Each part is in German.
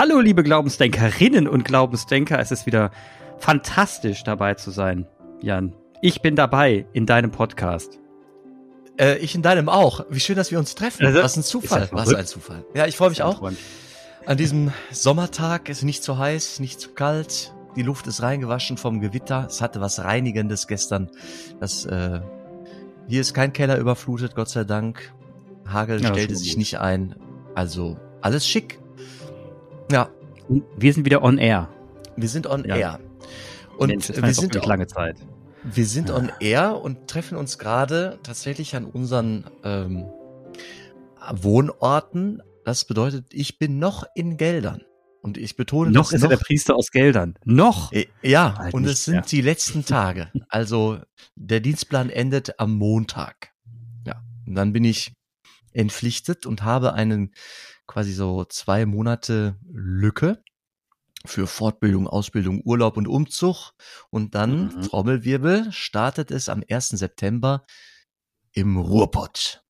Hallo, liebe Glaubensdenkerinnen und Glaubensdenker. Es ist wieder fantastisch dabei zu sein, Jan. Ich bin dabei in deinem Podcast. Äh, ich in deinem auch. Wie schön, dass wir uns treffen. Also, Was ein Zufall. Was ein Zufall. Ja, ich freue mich auch. An diesem Sommertag ist nicht zu heiß, nicht zu kalt. Die Luft ist reingewaschen vom Gewitter. Es hatte was Reinigendes gestern. Das, äh, hier ist kein Keller überflutet, Gott sei Dank. Hagel Ja, stellte sich gut. nicht ein. Also alles schick. Ja, Und wir sind wieder on air. wir sind on Ja. air. Und Mensch, wir sind, eine lange Zeit. wir sind Ja. on air und treffen uns gerade tatsächlich an unseren ähm, Wohnorten. Das bedeutet, ich bin noch in Geldern. Und ich betone Noch ist er der Priester aus Geldern. Noch? Äh, Ja, Halt und es sind mehr. die letzten Tage. Also der Dienstplan endet am Montag. Ja, und dann bin ich entpflichtet und habe einen quasi so zwei Monate Lücke für Fortbildung, Ausbildung, Urlaub und Umzug. Und dann, Mhm. Trommelwirbel, startet es am 1. September im Ruhrpott.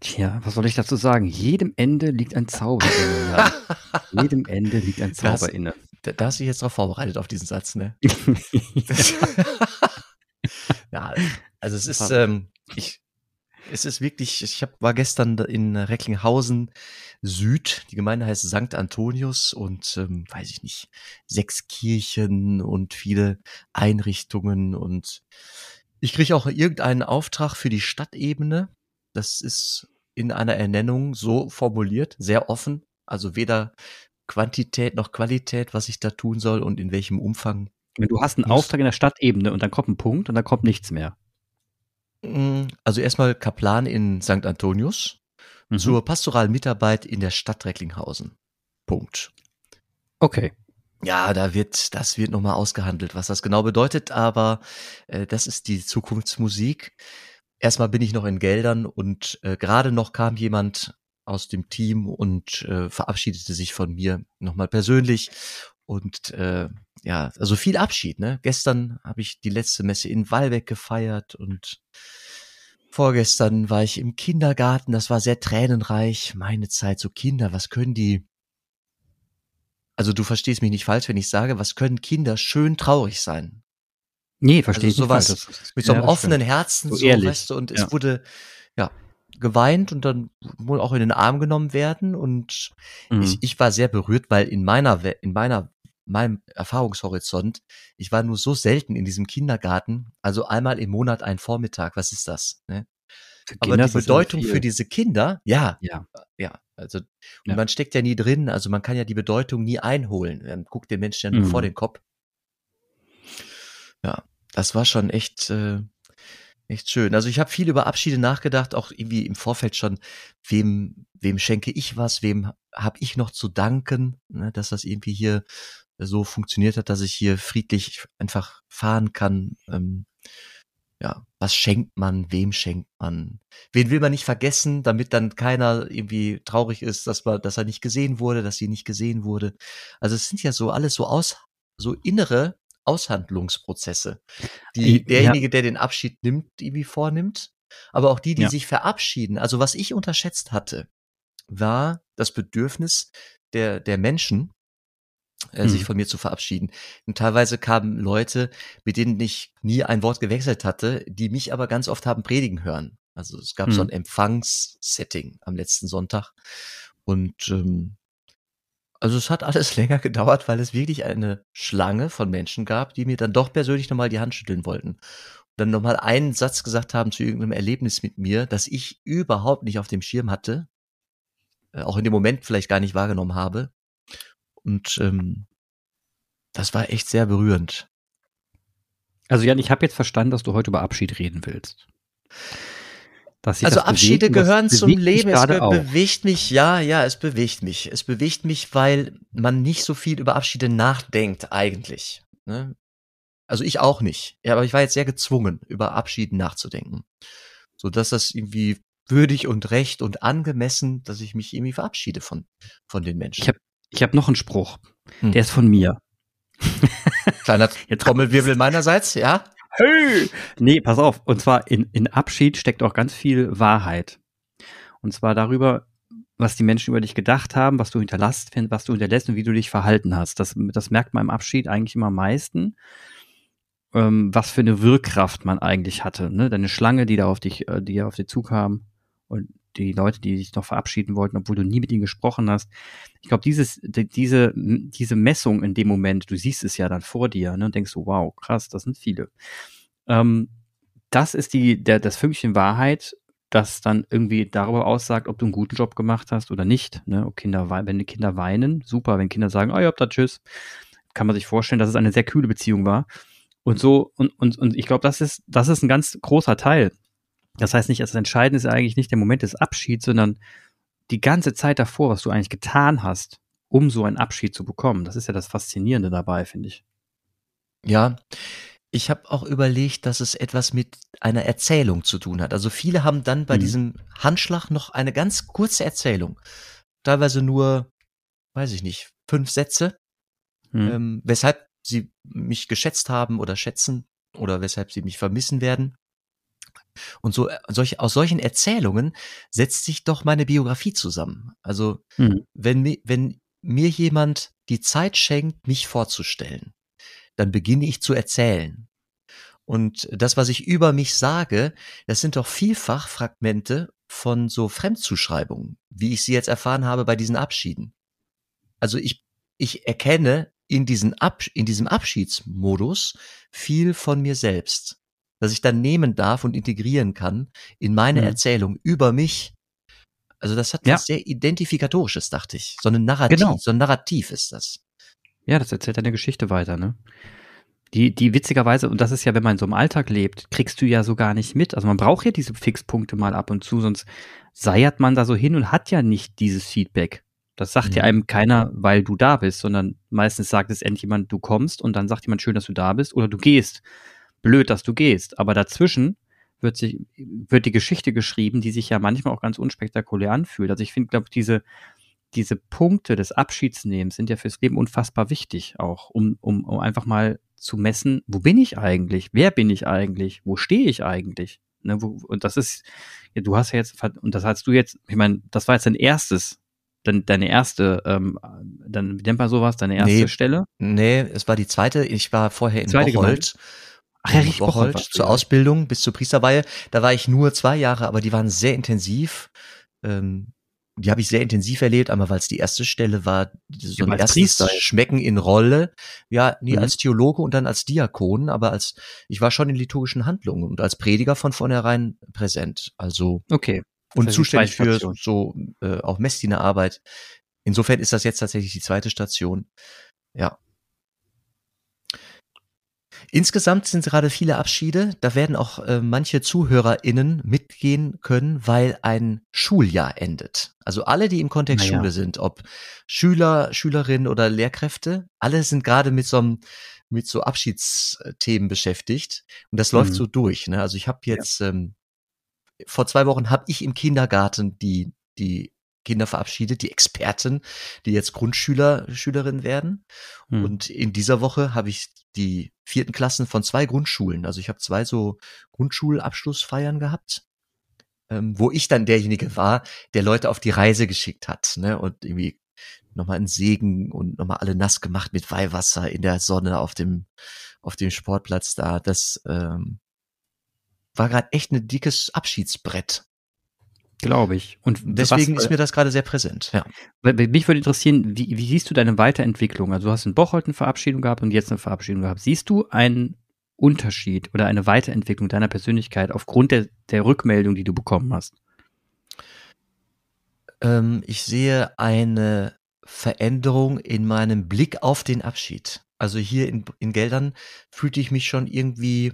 Tja, was soll ich dazu sagen? Jedem Ende liegt ein Zauber inne. Jedem Ende liegt ein Zauber Das- inne. Da, da hast du dich jetzt drauf vorbereitet, auf diesen Satz, ne? Das- ja, also es ist, ähm, ich, es ist wirklich, ich hab, war gestern in Recklinghausen Süd, die Gemeinde heißt St. Antonius und ähm, weiß ich nicht, sechs Kirchen und viele Einrichtungen und ich kriege auch irgendeinen Auftrag für die Stadtebene. Das ist in einer Ernennung so formuliert, sehr offen, also weder Quantität noch Qualität, was ich da tun soll und in welchem Umfang Wenn du hast einen Auftrag in der Stadtebene und dann kommt ein Punkt und dann kommt nichts mehr. Also erstmal Kaplan in St. Antonius Mhm. zur pastoralen Mitarbeit in der Stadt Recklinghausen. Punkt. Okay. Ja, da wird, das wird nochmal ausgehandelt, was das genau bedeutet, aber äh, das ist die Zukunftsmusik. Erstmal bin ich noch in Geldern und äh, gerade noch kam jemand aus dem Team und äh, verabschiedete sich von mir nochmal persönlich. Und äh, ja, also viel Abschied, ne? Gestern habe ich die letzte Messe in Wallbeck gefeiert und vorgestern war ich im Kindergarten, das war sehr tränenreich. Meine Zeit, so Kinder, was können die? Also du verstehst mich nicht falsch, wenn ich sage, was können Kinder schön traurig sein? Nee, verstehe Also ich nicht. sowas falsch. Das ist- Mit so ja, einem das offenen stimmt. Herzen, So so, ehrlich, weißt du, und ja. es wurde, ja, geweint und dann wohl auch in den Arm genommen werden und Mhm. ich, ich war sehr berührt, weil in meiner, in meiner, meinem Erfahrungshorizont, ich war nur so selten in diesem Kindergarten, also einmal im Monat ein Vormittag, was ist das? Ne? Aber die Bedeutung für diese Kinder, ja, Ja. ja, also und Ja. man steckt ja nie drin, also man kann ja die Bedeutung nie einholen. Man guckt den Menschen ja nur Mhm. vor den Kopf. Ja, das war schon echt, äh, echt schön. Also ich habe viel über Abschiede nachgedacht, auch irgendwie im Vorfeld schon, wem, wem schenke ich was, wem habe ich noch zu danken, ne, dass das irgendwie hier so funktioniert hat, dass ich hier friedlich einfach fahren kann. Ähm, ja, was schenkt man, wem schenkt man, wen will man nicht vergessen, damit dann keiner irgendwie traurig ist, dass man, dass er nicht gesehen wurde, dass sie nicht gesehen wurde. Also es sind ja so alles so aus, so innere Aushandlungsprozesse, die Ja. derjenige, der den Abschied nimmt, irgendwie vornimmt, aber auch die, die Ja. sich verabschieden. Also was ich unterschätzt hatte, war das Bedürfnis der, der Menschen, äh, sich Mhm. von mir zu verabschieden. Und teilweise kamen Leute, mit denen ich nie ein Wort gewechselt hatte, die mich aber ganz oft haben predigen hören. Also es gab so Mhm. ein Empfangssetting am letzten Sonntag. Und ähm, also es hat alles länger gedauert, weil es wirklich eine Schlange von Menschen gab, die mir dann doch persönlich nochmal die Hand schütteln wollten. Und dann nochmal einen Satz gesagt haben zu irgendeinem Erlebnis mit mir, das ich überhaupt nicht auf dem Schirm hatte, äh, auch in dem Moment vielleicht gar nicht wahrgenommen habe. Und ähm, das war echt sehr berührend. Also Jan, ich habe jetzt verstanden, dass du heute über Abschied reden willst. Also Abschiede bewegt gehören zum Leben. Es be auch. bewegt mich, ja, ja, es bewegt mich. Es bewegt mich, weil man nicht so viel über Abschiede nachdenkt eigentlich. Ne? Also ich auch nicht. Ja, aber ich war jetzt sehr gezwungen, über Abschied nachzudenken. So dass das irgendwie würdig und recht und angemessen, dass ich mich irgendwie verabschiede von, von den Menschen. Ich habe ich hab noch einen Spruch. Hm. Der ist von mir. Kleiner Trommelwirbel meinerseits, ja? Hey! Nee, pass auf. Und zwar in, in Abschied steckt auch ganz viel Wahrheit. Und zwar darüber, was die Menschen über dich gedacht haben, was du hinterlässt, was du hinterlässt und wie du dich verhalten hast. Das, das merkt man im Abschied eigentlich immer am meisten, ähm, was für eine Wirkkraft man eigentlich hatte. Ne? Deine Schlange, die da auf dich, äh, die auf dich zukam und die Leute, die sich noch verabschieden wollten, obwohl du nie mit ihnen gesprochen hast. Ich glaube, dieses, die, diese, diese Messung in dem Moment, du siehst es ja dann vor dir ne, und denkst so, wow, krass, das sind viele. Ähm, das ist die, der, das Fünkchen Wahrheit, das dann irgendwie darüber aussagt, ob du einen guten Job gemacht hast oder nicht. Ne? Ob Kinder, wenn die Kinder weinen, super. Wenn Kinder sagen, oh ja, da tschüss, kann man sich vorstellen, dass es eine sehr kühle Beziehung war. Und so, und, und, und ich glaube, das ist, das ist ein ganz großer Teil. Das heißt nicht, das Entscheidende ist eigentlich nicht der Moment des Abschieds, sondern die ganze Zeit davor, was du eigentlich getan hast, um so einen Abschied zu bekommen. Das ist ja das Faszinierende dabei, finde ich. Ja, ich habe auch überlegt, dass es etwas mit einer Erzählung zu tun hat. Also viele haben dann bei mhm. diesem Handschlag noch eine ganz kurze Erzählung. Teilweise nur, weiß ich nicht, fünf Sätze, mhm. ähm, weshalb sie mich geschätzt haben oder schätzen oder weshalb sie mich vermissen werden. Und so solch, aus solchen Erzählungen setzt sich doch meine Biografie zusammen. Also mhm. wenn, wenn mir jemand die Zeit schenkt, mich vorzustellen, dann beginne ich zu erzählen. Und das, was ich über mich sage, das sind doch vielfach Fragmente von so Fremdzuschreibungen, wie ich sie jetzt erfahren habe bei diesen Abschieden. Also ich, ich erkenne in, diesen Ab, in diesem Abschiedsmodus viel von mir selbst, dass ich dann nehmen darf und integrieren kann in meine mhm. Erzählung über mich. Also das hat ja. was sehr Identifikatorisches, dachte ich. So ein Narrativ, genau. so ein Narrativ ist das. Ja, das erzählt eine Geschichte weiter, ne? Die, die witzigerweise, und das ist ja, wenn man so im Alltag lebt, kriegst du ja so gar nicht mit. Also man braucht ja diese Fixpunkte mal ab und zu, sonst seiert man da so hin und hat ja nicht dieses Feedback. Das sagt mhm. ja einem keiner, weil du da bist, sondern meistens sagt es endlich jemand, du kommst und dann sagt jemand schön, dass du da bist oder du gehst. Blöd, dass du gehst. Aber dazwischen wird sich, wird die Geschichte geschrieben, die sich ja manchmal auch ganz unspektakulär anfühlt. Also ich finde, glaube diese, diese Punkte des Abschiedsnehmens sind ja fürs Leben unfassbar wichtig auch, um, um, um einfach mal zu messen, wo bin ich eigentlich? Wer bin ich eigentlich? Wo stehe ich eigentlich? Ne, wo, und das ist, ja, du hast ja jetzt, und das hast du jetzt, ich meine, das war jetzt dein erstes, dein, deine erste, ähm, dann, wie nennt man sowas, deine erste nee, Stelle? Nee, es war die zweite, ich war vorher in zweite Bocholt. Ach ja, Bocholt, Bocholt zur Ausbildung bis zur Priesterweihe. Da war ich nur zwei Jahre, aber die waren sehr intensiv. Ähm, die habe ich sehr intensiv erlebt, einmal weil es die erste Stelle war, so ein erstes Priester. Schmecken in Rolle. Ja, nie mhm. als Theologe und dann als Diakon, aber als ich war schon in liturgischen Handlungen und als Prediger von vornherein präsent. Also okay. Und zuständig für so äh, auch Messdienerarbeit. Insofern ist das jetzt tatsächlich die zweite Station. Ja. Insgesamt sind gerade viele Abschiede. Da werden auch äh, manche ZuhörerInnen mitgehen können, weil ein Schuljahr endet. Also alle, die im Kontext naja. Schule sind, ob Schüler, Schülerinnen oder Lehrkräfte, alle sind gerade mit so einem mit so Abschiedsthemen beschäftigt und das mhm. läuft so durch. Ne? Also ich habe jetzt ja. ähm, vor zwei Wochen habe ich im Kindergarten die die Kinder verabschiedet, die Experten, die jetzt Grundschüler, Schülerinnen werden. Hm. Und in dieser Woche habe ich die vierten Klassen von zwei Grundschulen. Also ich habe zwei so Grundschulabschlussfeiern gehabt, ähm, wo ich dann derjenige war, der Leute auf die Reise geschickt hat, ne? Und irgendwie nochmal einen Segen und nochmal alle nass gemacht mit Weihwasser in der Sonne auf dem, auf dem Sportplatz da. Das ähm, war gerade echt ein dickes Abschiedsbrett. Glaube ich. Und deswegen was, ist mir das gerade sehr präsent. Ja. Mich würde interessieren, wie, wie siehst du deine Weiterentwicklung? Also du hast in Bocholt eine Verabschiedung gehabt und jetzt eine Verabschiedung gehabt. Siehst du einen Unterschied oder eine Weiterentwicklung deiner Persönlichkeit aufgrund der, der Rückmeldung, die du bekommen hast? Ähm, ich sehe eine Veränderung in meinem Blick auf den Abschied. Also hier in, in Geldern fühlte ich mich schon irgendwie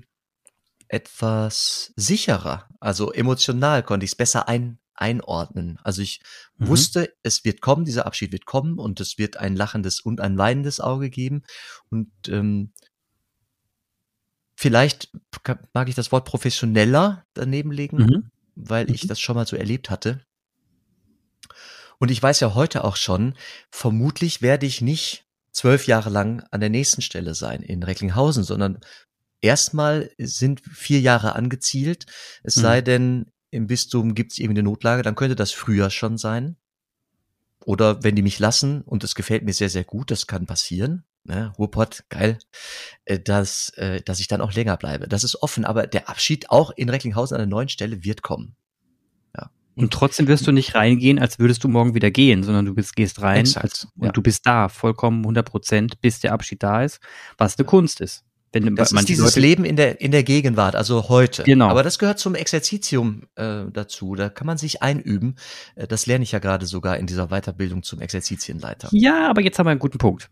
etwas sicherer. Also emotional konnte ich es besser ein, einordnen. Also ich mhm. wusste, es wird kommen, dieser Abschied wird kommen und es wird ein lachendes und ein weinendes Auge geben. Und ähm, vielleicht mag ich das Wort professioneller daneben legen, mhm. weil ich mhm. das schon mal so erlebt hatte. Und ich weiß ja heute auch schon, vermutlich werde ich nicht zwölf Jahre lang an der nächsten Stelle sein in Recklinghausen, sondern erstmal sind vier Jahre angezielt. Es mhm. sei denn, im Bistum gibt es irgendwie eine Notlage, dann könnte das früher schon sein. oder wenn die mich lassen und es gefällt mir sehr, sehr gut, das kann passieren, ne, Ruhrpott, geil, äh, dass, äh, dass ich dann auch länger bleibe. Das ist offen, aber der Abschied auch in Recklinghausen an der neuen Stelle wird kommen. Und trotzdem wirst du nicht reingehen, als würdest du morgen wieder gehen, sondern du bist, gehst rein als, und ja. du bist da, vollkommen 100 Prozent, bis der Abschied da ist, was eine Kunst ist. Wenn das ist dieses Leute Leben in der, in der Gegenwart, also heute. Genau. Aber das gehört zum Exerzitium äh, dazu. Da kann man sich einüben. Äh, das lerne ich ja gerade sogar in dieser Weiterbildung zum Exerzitienleiter. Ja, aber jetzt haben wir einen guten Punkt.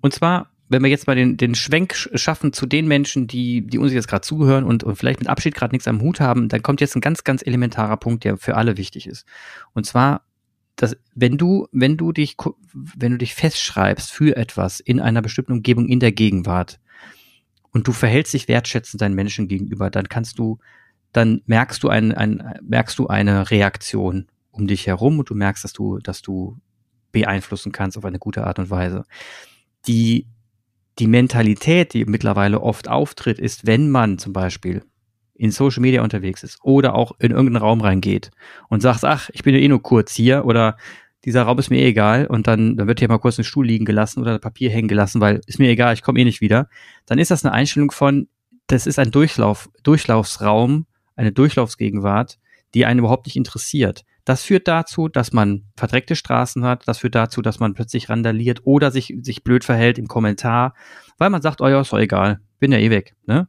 Und zwar, wenn wir jetzt mal den, den Schwenk schaffen zu den Menschen, die, die uns jetzt gerade zuhören und, und vielleicht mit Abschied gerade nichts am Hut haben, dann kommt jetzt ein ganz, ganz elementarer Punkt, der für alle wichtig ist. Und zwar, dass, wenn du, wenn du dich, wenn du dich festschreibst für etwas in einer bestimmten Umgebung in der Gegenwart, und du verhältst dich wertschätzend deinen Menschen gegenüber, dann kannst du, dann merkst du ein, ein, merkst du eine Reaktion um dich herum und du merkst, dass du, dass du beeinflussen kannst auf eine gute Art und Weise. Die, die Mentalität, die mittlerweile oft auftritt, ist, wenn man zum Beispiel in Social Media unterwegs ist oder auch in irgendeinen Raum reingeht und sagt, ach, ich bin ja eh nur kurz hier oder dieser Raum ist mir eh egal und dann, dann wird hier mal kurz ein Stuhl liegen gelassen oder Papier hängen gelassen, weil ist mir egal, ich komme eh nicht wieder, dann ist das eine Einstellung von, das ist ein Durchlauf, Durchlaufsraum, eine Durchlaufsgegenwart, die einen überhaupt nicht interessiert. Das führt dazu, dass man verdreckte Straßen hat, das führt dazu, dass man plötzlich randaliert oder sich, sich blöd verhält im Kommentar, weil man sagt, oh ja, ist doch egal, bin ja eh weg, ne?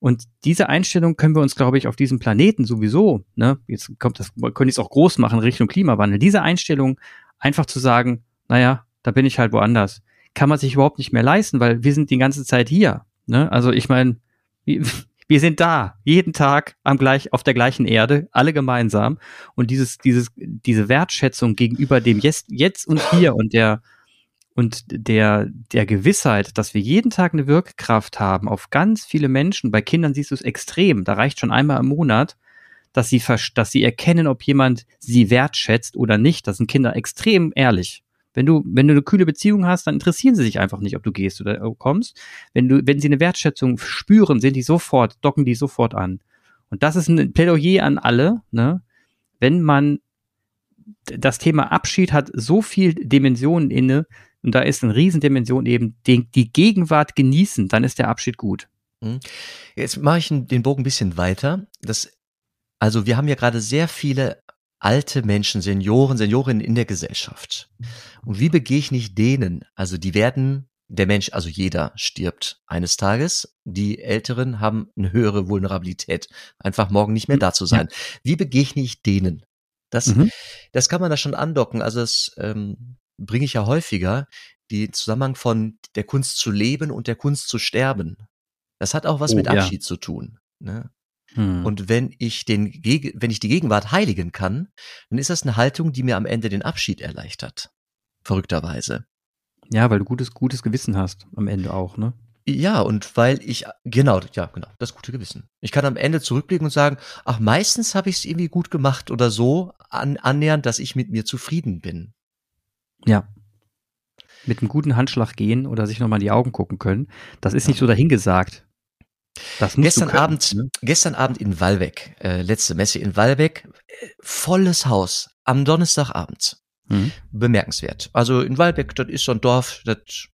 Und diese Einstellung können wir uns, glaube ich, auf diesem Planeten sowieso, ne, jetzt kommt das, können ich es auch groß machen Richtung Klimawandel, diese Einstellung einfach zu sagen, naja, da bin ich halt woanders, kann man sich überhaupt nicht mehr leisten, weil wir sind die ganze Zeit hier. Ne? Also ich meine, wir sind da, jeden Tag am gleich, auf der gleichen Erde, alle gemeinsam. Und dieses, dieses, diese Wertschätzung gegenüber dem Jetzt, Jetzt und Hier und der, und der, der Gewissheit, dass wir jeden Tag eine Wirkkraft haben auf ganz viele Menschen, bei Kindern siehst du es extrem, da reicht schon einmal im Monat, dass sie, dass sie erkennen, ob jemand sie wertschätzt oder nicht. Das sind Kinder extrem ehrlich. Wenn du, wenn du eine kühle Beziehung hast, dann interessieren sie sich einfach nicht, ob du gehst oder kommst. Wenn du, wenn sie eine Wertschätzung spüren, sind die sofort, docken die sofort an. Und das ist ein Plädoyer an alle, ne? Wenn man das Thema Abschied hat so viel Dimensionen inne, und da ist eine Riesendimension eben die, die Gegenwart genießen, dann ist der Abschied gut. Mhm. Jetzt mache ich den Bogen ein bisschen weiter. Das, also wir haben ja gerade sehr viele alte Menschen, Senioren, Seniorinnen in der Gesellschaft. Und wie begegne ich denen? Also die werden, der Mensch, also jeder stirbt eines Tages. Die Älteren haben eine höhere Vulnerabilität, einfach morgen nicht mehr da zu sein. Wie begegne ich denen? Das, mhm. das kann man da schon andocken. Also das ähm, bringe ich ja häufiger, die Zusammenhang von der Kunst zu leben und der Kunst zu sterben. Das hat auch was oh, mit Abschied ja. zu tun. Ne? Hm. Und wenn ich den, wenn ich die Gegenwart heiligen kann, dann ist das eine Haltung, die mir am Ende den Abschied erleichtert. Verrückterweise. Ja, weil du gutes, gutes Gewissen hast am Ende auch, ne? Ja, und weil ich, genau, ja, genau, das gute Gewissen. Ich kann am Ende zurückblicken und sagen, ach, meistens habe ich es irgendwie gut gemacht oder so an, annähernd, dass ich mit mir zufrieden bin. Ja. Mit einem guten Handschlag gehen oder sich nochmal in die Augen gucken können. Das ist ja. nicht so dahingesagt. Das gestern können, Abend, ne? gestern Abend in Walbeck, äh, letzte Messe in Walbeck, äh, volles Haus am Donnerstagabend. Mhm. Bemerkenswert. Also in Walbeck, das ist so ein Dorf, das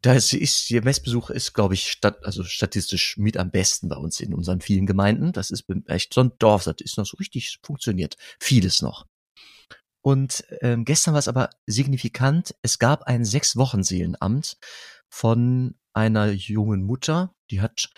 da ist, ist der Messbesuch ist, glaube ich, stat, also statistisch mit am besten bei uns in unseren vielen Gemeinden. Das ist echt so ein Dorf, das ist noch so richtig funktioniert. Vieles noch. Und ähm, gestern war es aber signifikant, es gab ein Sechs-Wochen-Seelenamt von einer jungen Mutter, die hat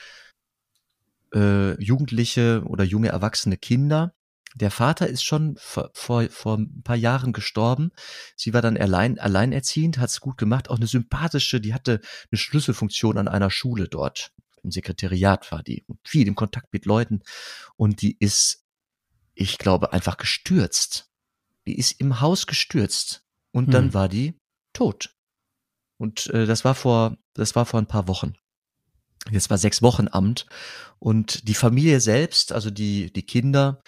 äh, jugendliche oder junge erwachsene Kinder. Der Vater ist schon vor, vor, vor ein paar Jahren gestorben. Sie war dann allein, alleinerziehend, hat es gut gemacht. Auch eine sympathische, die hatte eine Schlüsselfunktion an einer Schule dort. Im Sekretariat war die viel im Kontakt mit Leuten. Und die ist, ich glaube, einfach gestürzt. Die ist im Haus gestürzt. Und hm. dann war die tot. Und äh, das war vor, das war vor ein paar Wochen. Jetzt war sechs Wochen Amt und die Familie selbst, also die die Kinder,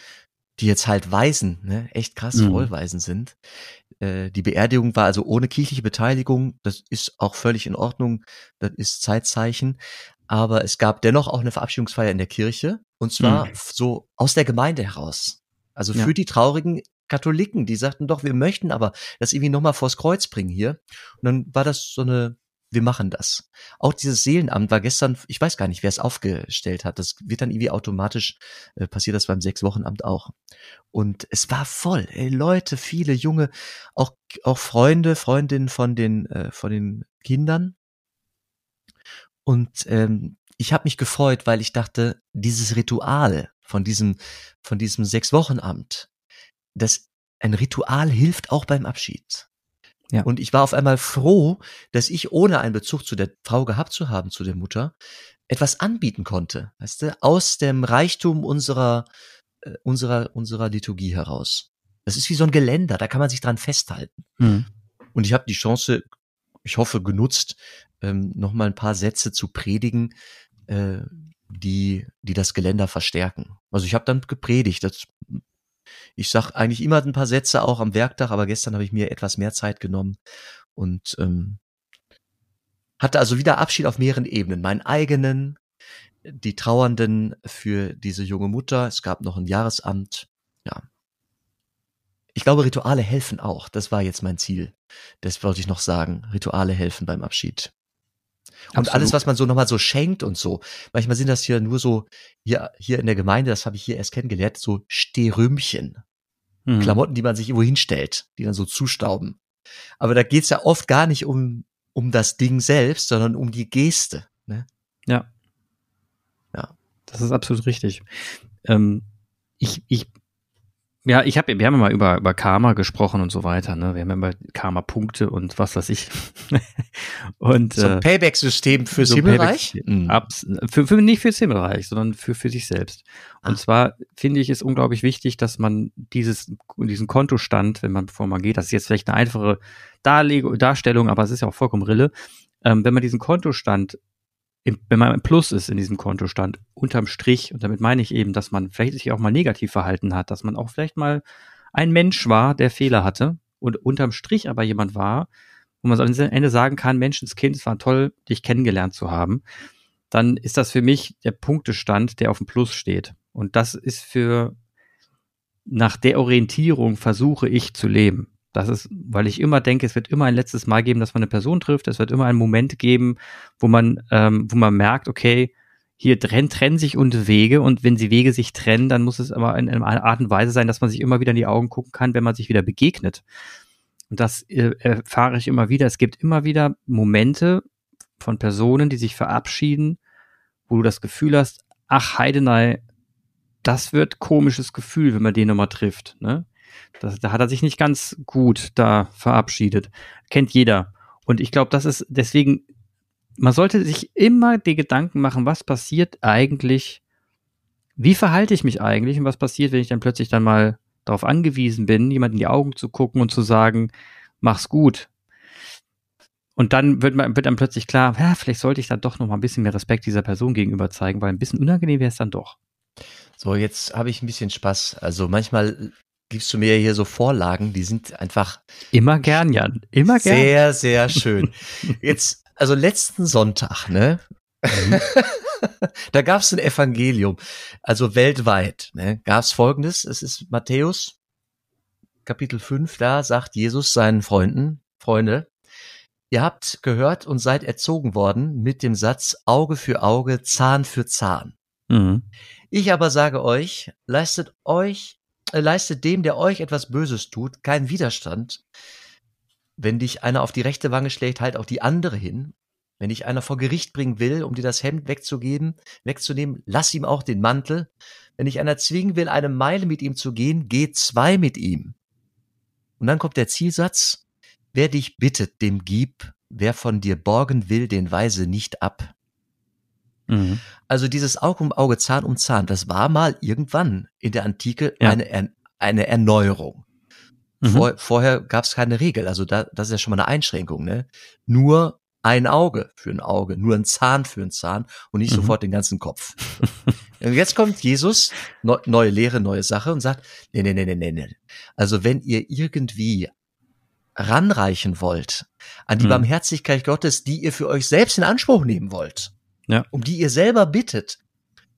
die jetzt halt Waisen, ne, echt krass mhm. Vollwaisen sind. Äh, die Beerdigung war also ohne kirchliche Beteiligung. Das ist auch völlig in Ordnung. Das ist Zeitzeichen. Aber es gab dennoch auch eine Verabschiedungsfeier in der Kirche und zwar mhm. so aus der Gemeinde heraus. Also für ja. die Traurigen Katholiken, die sagten doch, wir möchten aber das irgendwie nochmal vors Kreuz bringen hier. Und dann war das so eine, wir machen das. Auch dieses Seelenamt war gestern, ich weiß gar nicht, wer es aufgestellt hat. Das wird dann irgendwie automatisch, äh, passiert das beim Sechs-Wochen-Amt auch. Und es war voll, ey, Leute, viele junge, auch, auch Freunde, Freundinnen von den, äh, von den Kindern. Und ähm, ich habe mich gefreut, weil ich dachte, dieses Ritual von diesem, von diesem Sechs-Wochen-Amt, das ein Ritual hilft auch beim Abschied. Ja. Und ich war auf einmal froh, dass ich ohne einen Bezug zu der Frau gehabt zu haben, zu der Mutter, etwas anbieten konnte, weißt du, aus dem Reichtum unserer, äh, unserer, unserer Liturgie heraus. Das ist wie so ein Geländer, da kann man sich dran festhalten. Mhm. Und ich habe die Chance, ich hoffe, genutzt, ähm, noch mal ein paar Sätze zu predigen, äh, die, die das Geländer verstärken. Also ich habe dann gepredigt. Das, ich sag eigentlich immer ein paar Sätze auch am Werktag, aber gestern habe ich mir etwas mehr Zeit genommen und ähm, hatte also wieder Abschied auf mehreren Ebenen. Meinen eigenen, die Trauernden für diese junge Mutter. Es gab noch ein Jahresamt. Ja. Ich glaube, Rituale helfen auch. Das war jetzt mein Ziel. Das wollte ich noch sagen. Rituale helfen beim Abschied. Und Absolut. alles, was man so nochmal so schenkt und so. Manchmal sind das hier nur so, hier, hier in der Gemeinde, das habe ich hier erst kennengelernt, so Stehrümchen. Mhm. Klamotten, die man sich irgendwo hinstellt, die dann so zustauben. Aber da geht's ja oft gar nicht um, um das Ding selbst, sondern um die Geste. Ne? Ja. Ja. Das ist absolut richtig. Ähm, ich, ich ja, ich habe, wir haben ja mal über, über Karma gesprochen und so weiter, ne? Wir haben ja immer Karma-Punkte und was weiß ich. und, so ein äh, Payback-System fürs so Himmelreich? Payback, abs, für, für, nicht fürs Himmelreich, sondern für, für sich selbst. Ah. Und zwar finde ich es unglaublich wichtig, dass man dieses, diesen Kontostand, wenn man, bevor man geht, das ist jetzt vielleicht eine einfache Darleg Darstellung, aber es ist ja auch vollkommen Rille, ähm, wenn man diesen Kontostand im, wenn man im Plus ist in diesem Kontostand, unterm Strich, und damit meine ich eben, dass man vielleicht sich auch mal negativ verhalten hat, dass man auch vielleicht mal ein Mensch war, der Fehler hatte und unterm Strich aber jemand war, wo man am Ende sagen kann, Menschenskind, es war toll, dich kennengelernt zu haben, dann ist das für mich der Punktestand, der auf dem Plus steht. Und das ist für, nach der Orientierung versuche ich zu leben. Das ist, weil ich immer denke, es wird immer ein letztes Mal geben, dass man eine Person trifft. Es wird immer einen Moment geben, wo man, ähm, wo man merkt, okay, hier trennen, trennen sich und Wege und wenn sie Wege sich trennen, dann muss es aber in, in einer Art und Weise sein, dass man sich immer wieder in die Augen gucken kann, wenn man sich wieder begegnet. Und das äh, erfahre ich immer wieder. Es gibt immer wieder Momente von Personen, die sich verabschieden, wo du das Gefühl hast, ach Heidenei, das wird komisches Gefühl, wenn man den nochmal trifft. Ne? Das, da hat er sich nicht ganz gut da verabschiedet. Kennt jeder. Und ich glaube, das ist deswegen, man sollte sich immer die Gedanken machen, was passiert eigentlich, wie verhalte ich mich eigentlich und was passiert, wenn ich dann plötzlich dann mal darauf angewiesen bin, jemand in die Augen zu gucken und zu sagen, mach's gut. Und dann wird, man, wird dann plötzlich klar, ja, vielleicht sollte ich dann doch noch mal ein bisschen mehr Respekt dieser Person gegenüber zeigen, weil ein bisschen unangenehm wäre es dann doch. So, jetzt habe ich ein bisschen Spaß. Also manchmal gibst du mir hier so Vorlagen, die sind einfach. Immer gern, Jan. Immer gern. Sehr, sehr schön. Jetzt, also letzten Sonntag, ne? Mhm. da gab es ein Evangelium, also weltweit, ne? Gab es folgendes, es ist Matthäus, Kapitel 5, da sagt Jesus seinen Freunden, Freunde, ihr habt gehört und seid erzogen worden mit dem Satz Auge für Auge, Zahn für Zahn. Mhm. Ich aber sage euch, leistet euch leistet dem, der euch etwas Böses tut, keinen Widerstand. Wenn dich einer auf die rechte Wange schlägt, halt auch die andere hin. Wenn dich einer vor Gericht bringen will, um dir das Hemd wegzugeben, wegzunehmen, lass ihm auch den Mantel. Wenn dich einer zwingen will, eine Meile mit ihm zu gehen, geh zwei mit ihm. Und dann kommt der Zielsatz, wer dich bittet, dem gib, wer von dir borgen will, den weise nicht ab. Mhm. Also dieses Auge um Auge, Zahn um Zahn, das war mal irgendwann in der Antike ja. eine, eine Erneuerung. Mhm. Vor, vorher gab es keine Regel, also da, das ist ja schon mal eine Einschränkung. Ne? Nur ein Auge für ein Auge, nur ein Zahn für ein Zahn und nicht mhm. sofort den ganzen Kopf. und jetzt kommt Jesus, ne, neue Lehre, neue Sache und sagt, nee, nee, nee, nee, nee, nee. Also wenn ihr irgendwie ranreichen wollt an die mhm. Barmherzigkeit Gottes, die ihr für euch selbst in Anspruch nehmen wollt, ja. um die ihr selber bittet.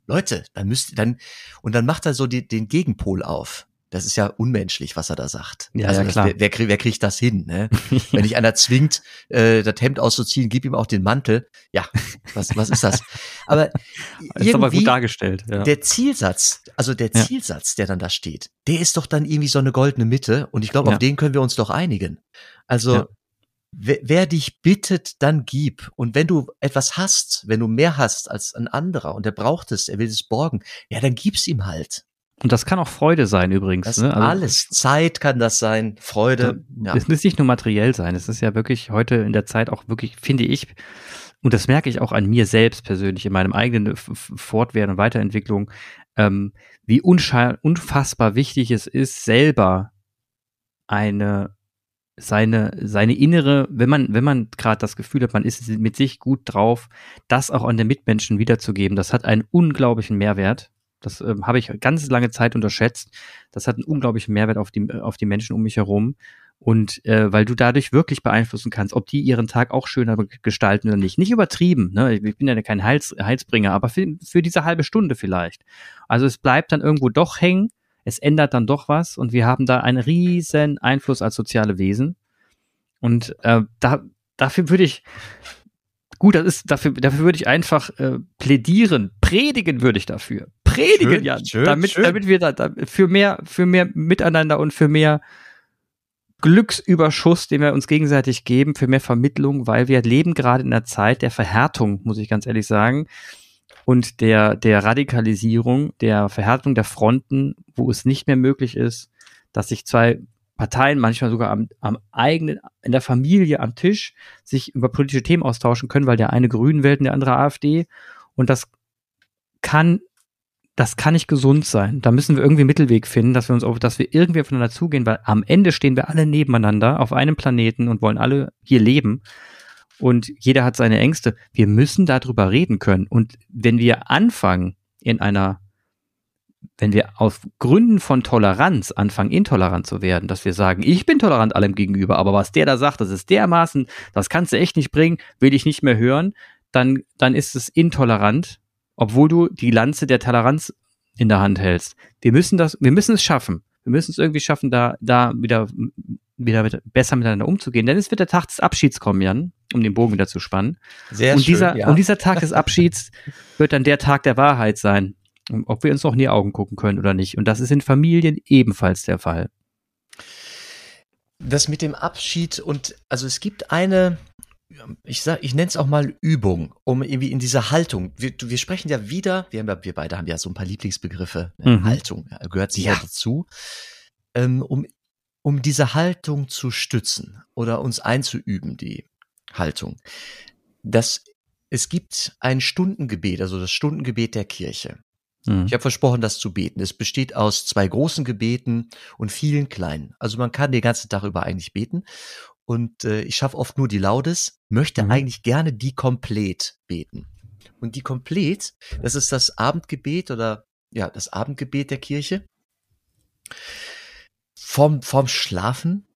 Leute, dann müsst ihr dann, und dann macht er so die, den Gegenpol auf. Das ist ja unmenschlich, was er da sagt. Ja, also ja, das, klar. wer, wer, krieg- wer kriegt das hin? Ne? Wenn dich einer zwingt, äh, das Hemd auszuziehen, gib ihm auch den Mantel. Ja, was, was ist das? Aber ist aber gut irgendwie dargestellt. Ja. der Zielsatz, also der Ja. Zielsatz, der dann da steht, der ist doch dann irgendwie so eine goldene Mitte und ich glaube, auf den können wir uns doch einigen. Also. Wer, wer dich bittet, dann gib. Und wenn du etwas hast, wenn du mehr hast als ein anderer und er braucht es, er will es borgen, ja, dann gib's ihm halt. Und das kann auch Freude sein übrigens. Das ne? Also, alles. Zeit kann das sein, Freude. Ja. Es muss nicht nur materiell sein. Es ist ja wirklich heute in der Zeit auch wirklich, finde ich, und das merke ich auch an mir selbst persönlich in meinem eigenen F- F- Fortwerden und Weiterentwicklung, ähm, wie unfassbar wichtig es ist, selber eine seine seine innere, wenn man wenn man gerade das Gefühl hat, man ist mit sich gut drauf, das auch an den Mitmenschen wiederzugeben, das hat einen unglaublichen Mehrwert. Das ähm, habe ich ganz lange Zeit unterschätzt. Das hat einen unglaublichen Mehrwert auf die auf die Menschen um mich herum und äh, weil du dadurch wirklich beeinflussen kannst, ob die ihren Tag auch schöner gestalten oder nicht. Nicht übertrieben, ne? Ich bin ja kein Heils, Heilsbringer, aber für, für diese halbe Stunde vielleicht. Also es bleibt dann irgendwo doch hängen, es ändert dann doch was und wir haben da einen riesen Einfluss als soziale Wesen. Und äh, da, dafür würde ich, gut, das ist, dafür, dafür würde ich einfach äh, plädieren, predigen würde ich dafür. Predigen, Schön, ja. schön, damit, schön. damit wir da, da für mehr, für mehr Miteinander und für mehr Glücksüberschuss, den wir uns gegenseitig geben, für mehr Vermittlung, weil wir leben gerade in einer Zeit der Verhärtung, muss ich ganz ehrlich sagen, und der, der Radikalisierung, der Verhärtung der Fronten, wo es nicht mehr möglich ist, dass sich zwei Parteien manchmal sogar am, am eigenen, in der Familie am Tisch sich über politische Themen austauschen können, weil der eine Grünen wählt und der andere AfD. Und das kann, das kann nicht gesund sein. Da müssen wir irgendwie einen Mittelweg finden, dass wir uns auf, dass wir irgendwie aufeinander zugehen, weil am Ende stehen wir alle nebeneinander auf einem Planeten und wollen alle hier leben. Und jeder hat seine Ängste. Wir müssen darüber reden können. Und wenn wir anfangen, in einer, wenn wir aus Gründen von Toleranz anfangen, intolerant zu werden, dass wir sagen, ich bin tolerant allem gegenüber, aber was der da sagt, das ist dermaßen, das kannst du echt nicht bringen, will ich nicht mehr hören, dann, dann ist es intolerant, obwohl du die Lanze der Toleranz in der Hand hältst. Wir müssen das, wir müssen es schaffen. Wir müssen es irgendwie schaffen, da, da wieder, wieder mit, besser miteinander umzugehen. Denn es wird der Tag des Abschieds kommen, Jan, um den Bogen wieder zu spannen. Sehr und, schön, dieser, ja. und dieser Tag des Abschieds wird dann der Tag der Wahrheit sein. Ob wir uns noch in die Augen gucken können oder nicht. Und das ist in Familien ebenfalls der Fall. das mit dem Abschied und also es gibt eine, ich sag, ich nenne es auch mal Übung, um irgendwie in dieser Haltung. Wir, wir sprechen ja wieder, wir, haben ja, wir beide haben ja so ein paar Lieblingsbegriffe. Ne? Mhm. Haltung ja, gehört sicher Ja. dazu. Ähm, um, um diese Haltung zu stützen oder uns einzuüben, die Haltung. Das, es gibt ein Stundengebet, also das Stundengebet der Kirche. Mhm. Ich habe versprochen, das zu beten. Es besteht aus zwei großen Gebeten und vielen kleinen. Also man kann den ganzen Tag über eigentlich beten. Und äh, ich schaffe oft nur die Laudes, möchte Mhm. eigentlich gerne die komplett beten. Und die komplett, das ist das Abendgebet oder ja, das Abendgebet der Kirche. Vom, vom Schlafen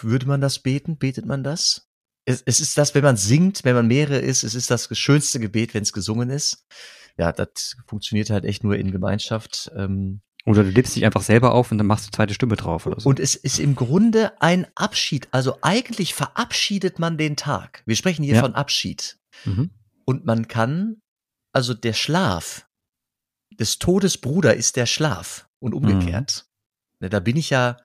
würde man das beten? Betet man das? Es, es ist das, wenn man singt, wenn man mehrere ist, es ist das schönste Gebet, wenn es gesungen ist ja, das funktioniert halt echt nur in Gemeinschaft. Ähm, Oder du lebst dich einfach selber auf und dann machst du zweite Stimme drauf oder so. und es ist im Grunde ein Abschied. Also eigentlich verabschiedet man den Tag. Wir sprechen hier Ja. von Abschied. Mhm. Und man kann, also der Schlaf des Todes Bruder ist der Schlaf und umgekehrt. Ne, Da bin ich ja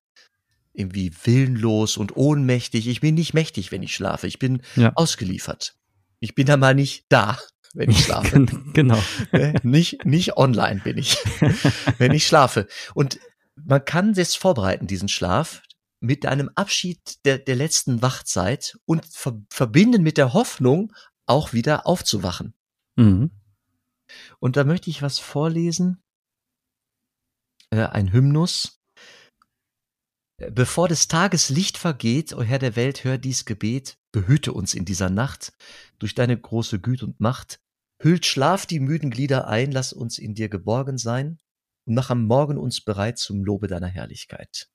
irgendwie willenlos und ohnmächtig. Ich bin nicht mächtig, wenn ich schlafe. Ich bin Ja. ausgeliefert. Ich bin da mal nicht da, wenn ich schlafe. genau. Ne? nicht, nicht online bin ich, wenn ich schlafe. Und man kann das vorbereiten, diesen Schlaf, mit einem Abschied der, der letzten Wachzeit und ver verbinden mit der Hoffnung, auch wieder aufzuwachen. Mhm. Und da möchte ich was vorlesen. Äh, ein Hymnus. Bevor des Tages Licht vergeht, o Herr der Welt, hör dies Gebet, behüte uns in dieser Nacht durch deine große Güte und Macht. Hüllt Schlaf die müden Glieder ein, lass uns in dir geborgen sein und mach am Morgen uns bereit zum Lobe deiner Herrlichkeit.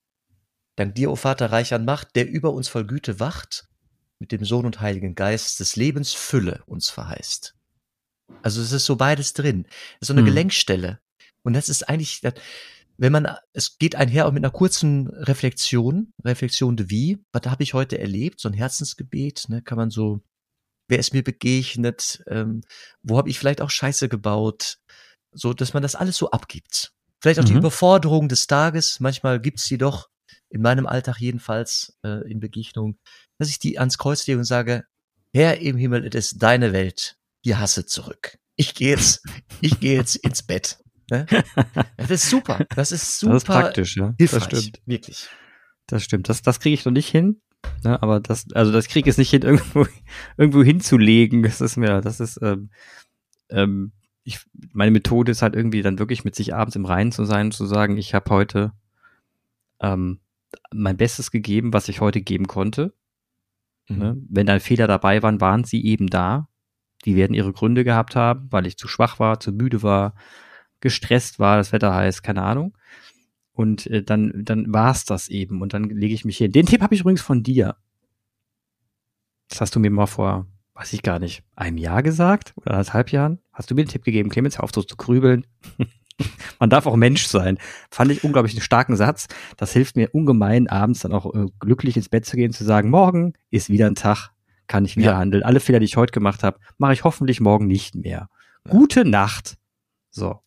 Dank dir, o Vater reich an Macht, der über uns voll Güte wacht, mit dem Sohn und Heiligen Geist des Lebens Fülle uns verheißt. Also es ist so beides drin. Es ist so eine Mhm. Gelenkstelle. Und das ist eigentlich, das, wenn man, es geht einher auch mit einer kurzen Reflexion, Reflexion de wie, was habe ich heute erlebt, so ein Herzensgebet, ne, kann man so, wer ist mir begegnet, ähm, wo habe ich vielleicht auch Scheiße gebaut, so, dass man das alles so abgibt. Vielleicht auch mhm. die Überforderung des Tages, manchmal gibt's die doch, in meinem Alltag jedenfalls, äh, in Begegnung, dass ich die ans Kreuz lege und sage, Herr im Himmel, es ist deine Welt, hier hasse zurück. Ich gehe jetzt, ich gehe jetzt ins Bett. Ne? Das ist super. Das ist super. Das ist praktisch, ja. Hilfreich, das stimmt. Wirklich. Das stimmt. Das, das kriege ich noch nicht hin. Ne? Aber das, also das kriege ich es nicht hin, irgendwo, irgendwo hinzulegen. Das ist mir, das ist, ähm, ähm, ich, meine Methode ist halt irgendwie dann wirklich mit sich abends im Reinen zu sein, zu sagen, ich habe heute ähm, mein Bestes gegeben, was ich heute geben konnte. Mhm. Ne? Wenn da Fehler dabei waren, waren sie eben da. Die werden ihre Gründe gehabt haben, weil ich zu schwach war, zu müde war, gestresst war, das Wetter heiß, keine Ahnung. Und äh, dann, dann war's das eben. Und dann lege ich mich hin. Den Tipp habe ich übrigens von dir. Das hast du mir mal vor, weiß ich gar nicht, einem Jahr gesagt oder anderthalb Jahren. Hast du mir den Tipp gegeben, Clemens, hör auf so zu grübeln. Man darf auch Mensch sein. Fand ich unglaublich einen starken Satz. Das hilft mir ungemein, abends dann auch äh, glücklich ins Bett zu gehen, zu sagen, morgen ist wieder ein Tag, kann ich wieder ja. handeln. Alle Fehler, die ich heute gemacht habe, mache ich hoffentlich morgen nicht mehr. Ja. Gute Nacht. So.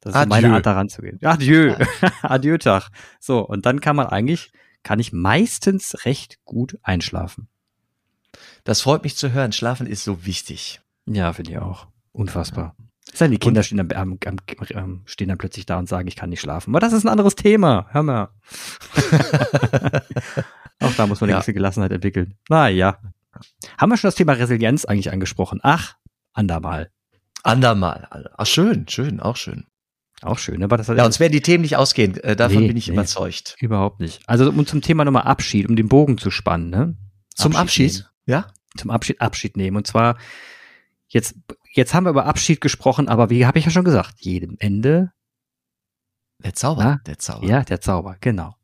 Das ist Adieu. meine Art, daran zu gehen. Adieu. Adieu Tag. So, und dann kann man eigentlich, kann ich meistens recht gut einschlafen. Das freut mich zu hören. Schlafen ist so wichtig. Ja, finde ich auch. Unfassbar. Sein, die Kinder stehen dann, ähm, ähm, stehen dann plötzlich da und sagen, ich kann nicht schlafen. Aber das ist ein anderes Thema. Hör mal. auch da muss man ja. eine gewisse Gelassenheit entwickeln. Naja. Haben wir schon das Thema Resilienz eigentlich angesprochen? Ach, andermal. Andermal. Ach, schön, schön, auch schön. Auch schön, aber das Ja, uns werden die Themen nicht ausgehen. Äh, davon nee, bin ich nee, überzeugt. Überhaupt nicht. Also um zum Thema nochmal Abschied, um den Bogen zu spannen, ne? Zum Abschied? Abschied ja? Zum Abschied, Abschied nehmen. Und zwar, jetzt, jetzt haben wir über Abschied gesprochen, aber wie habe ich ja schon gesagt, jedem Ende. Der Zauber, na? der Zauber. Ja, der Zauber, genau.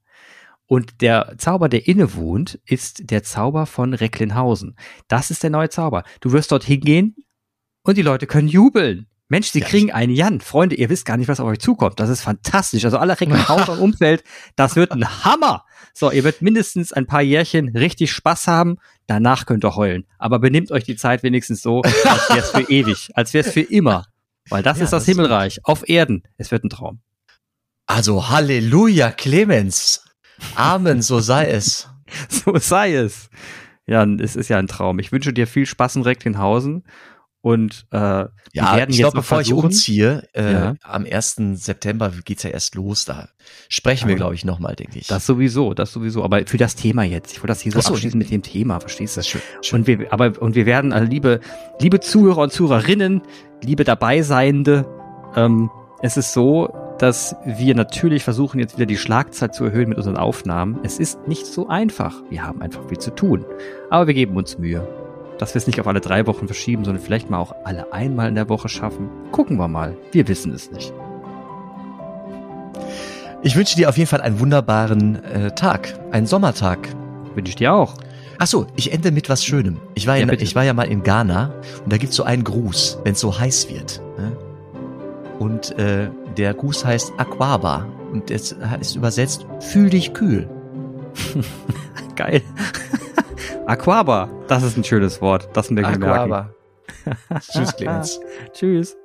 Und der Zauber, der innewohnt, ist der Zauber von Recklinghausen. Das ist der neue Zauber. Du wirst dort hingehen und die Leute können jubeln. Mensch, sie ja, kriegen einen Jan. Freunde, ihr wisst gar nicht, was auf euch zukommt. Das ist fantastisch. Also alle Recklinghausen Umfeld, das wird ein Hammer. So, ihr werdet mindestens ein paar Jährchen richtig Spaß haben. Danach könnt ihr heulen. Aber benimmt euch die Zeit wenigstens so, als wäre es für ewig, als wäre es für immer. Weil das ja, ist das, das Himmelreich auf Erden. Es wird ein Traum. Also Halleluja, Clemens. Amen, so sei es. so sei es. Ja, es ist ja ein Traum. Ich wünsche dir viel Spaß in Recklinghausen und äh, ja, werden ich glaube, bevor versuchen, ich umziehe, äh, ja. am 1. September geht's ja erst los. Da sprechen wir, glaube ich, nochmal, denke ich. Das sowieso, das sowieso. Aber für das Thema jetzt. Ich wollte das hier so, so abschließen mit dem Thema, verstehst du? Schön, schön. Und wir, aber und wir werden, also liebe, liebe Zuhörer und Zuhörerinnen, liebe Dabeiseiende, ähm, es ist so, dass wir natürlich versuchen, jetzt wieder die Schlagzeit zu erhöhen mit unseren Aufnahmen. Es ist nicht so einfach. Wir haben einfach viel zu tun. Aber wir geben uns Mühe dass wir es nicht auf alle drei Wochen verschieben, sondern vielleicht mal auch alle einmal in der Woche schaffen. Gucken wir mal. Wir wissen es nicht. Ich wünsche dir auf jeden Fall einen wunderbaren äh, Tag, einen Sommertag. Wünsche ich dir auch. Ach so, ich ende mit was Schönem. Ich war ja, ja ich war ja mal in Ghana und da gibt's so einen Gruß, wenn es so heiß wird. Ne? Und äh, der Gruß heißt Aquaba und es ist übersetzt Fühl dich kühl. Geil. Aquaba, das ist ein schönes Wort. Das merke ich Aquaba. Tschüss, Clemens. Tschüss.